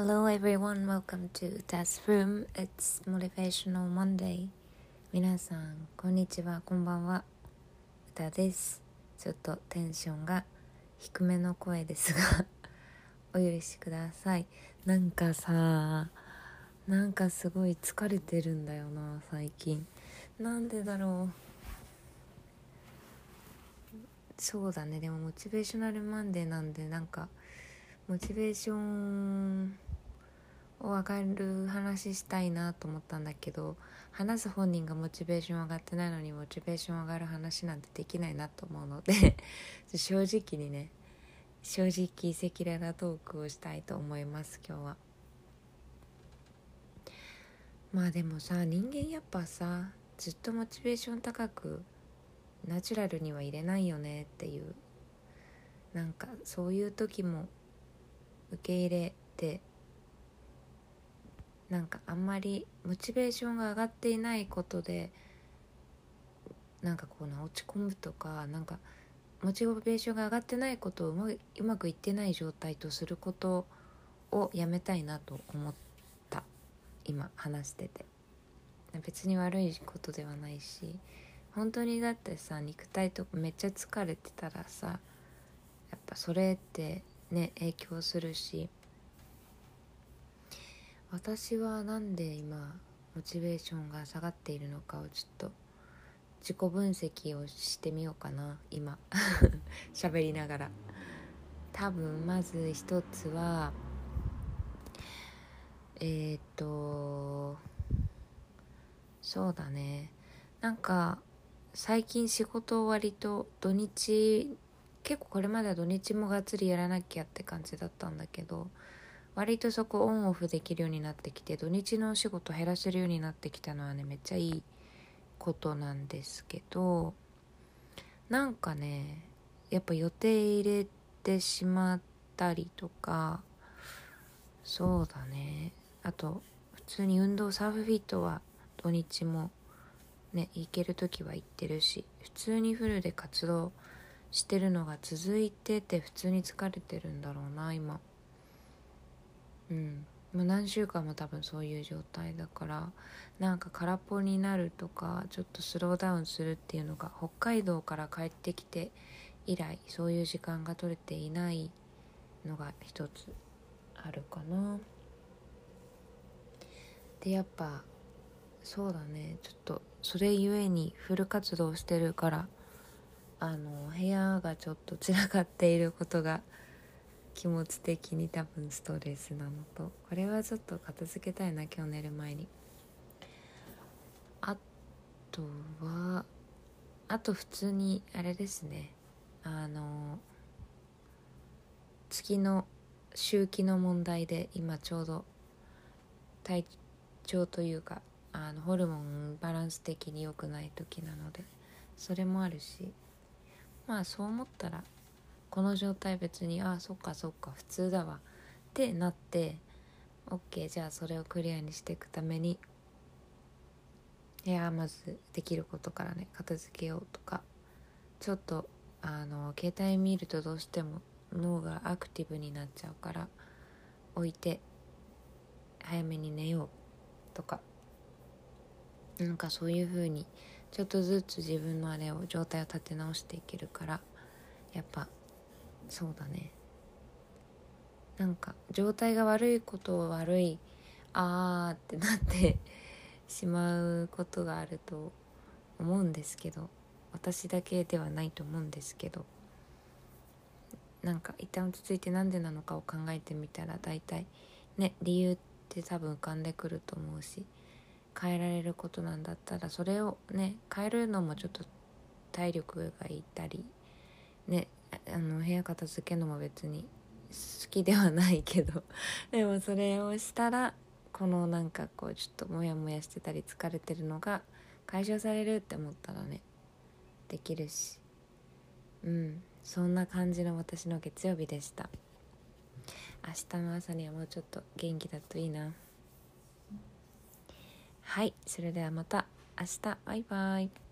Hello everyone, welcome to Das Room. It's Motivational Monday. 皆さん、こんにちは、こんばんは。歌です。ちょっとテンションが低めの声ですが お許しください。なんかさ、なんかすごい疲れてるんだよな、最近。なんでだろう。そうだね、でもモチベーショナルマンデーなんで、なんか、モチベーションを上がる話したいなと思ったんだけど話す本人がモチベーション上がってないのにモチベーション上がる話なんてできないなと思うので 正直にね正直赤裸々トークをしたいと思います今日は。まあでもさ人間やっぱさずっとモチベーション高くナチュラルには入れないよねっていうなんかそういう時も受け入れてなんかあんまりモチベーションが上がっていないことでなんかこうな落ち込むとかなんかモチベーションが上がってないことをうまうまくいってない状態とすることをやめたいなと思った。今話してて。別に悪いことではないし本当にだってさ肉体とかめっちゃ疲れてたらさやっぱそれってね影響するし私はなんで今モチベーションが下がっているのかをちょっと自己分析をしてみようかな今。喋りながら。多分まず一つはえー、っとそうだね。なんか最近仕事を割と土日結構これまでは土日もがっつりやらなきゃって感じだったんだけど割とそこオンオフできるようになってきて土日のお仕事減らせるようになってきたのはねめっちゃいいことなんですけどなんかねやっぱ予定入れてしまったりとかそうだね。あと普通に運動サーフフィットは土日もね行ける時は行ってるし普通にフルで活動してるのが続いてて普通に疲れてるんだろうな今。うん。もう何週間も多分そういう状態だからなんか空っぽになるとかちょっとスローダウンするっていうのが北海道から帰ってきて以来そういう時間が取れていないのが一つあるかな。でやっぱそうだね。ちょっとそれゆえにフル活動してるからあの部屋がちょっと散らかっていることが気持ち的に多分ストレスなのとこれはちょっと片付けたいな今日寝る前に。あとはあと普通にあれですね。あの月の周期の問題で今ちょうど体調というかあのホルモンバランス的に良くない時なのでそれもあるしまあそう思ったらこの状態別にああそっかそっか普通だわ。ってなって OK じゃあそれをクリアにしていくためにいやまずできることからね片付けようとか。ちょっとあの携帯見るとどうしても脳がアクティブになっちゃうから置いて早めに寝ようとか。なんかそういう風にちょっとずつ自分のあれを状態を立て直していけるからやっぱそうだね。なんか状態が悪いことを悪いあーってなってしまうことがあると思うんですけど私だけではないと思うんですけどなんか一旦落ち着いて何でなのかを考えてみたら大体ね理由って多分浮かんでくると思うし変えられることなんだったらそれをね変えるのもちょっと体力がいったりねあの部屋片付けるのも別に好きではないけど でもそれをしたらこのなんかこうちょっとモヤモヤしてたり疲れてるのが解消されるって思ったらねできるし。うん。そんな感じの私の月曜日でした。明日の朝にはもうちょっと元気だといいな。はい。それではまた明日。バイバイ。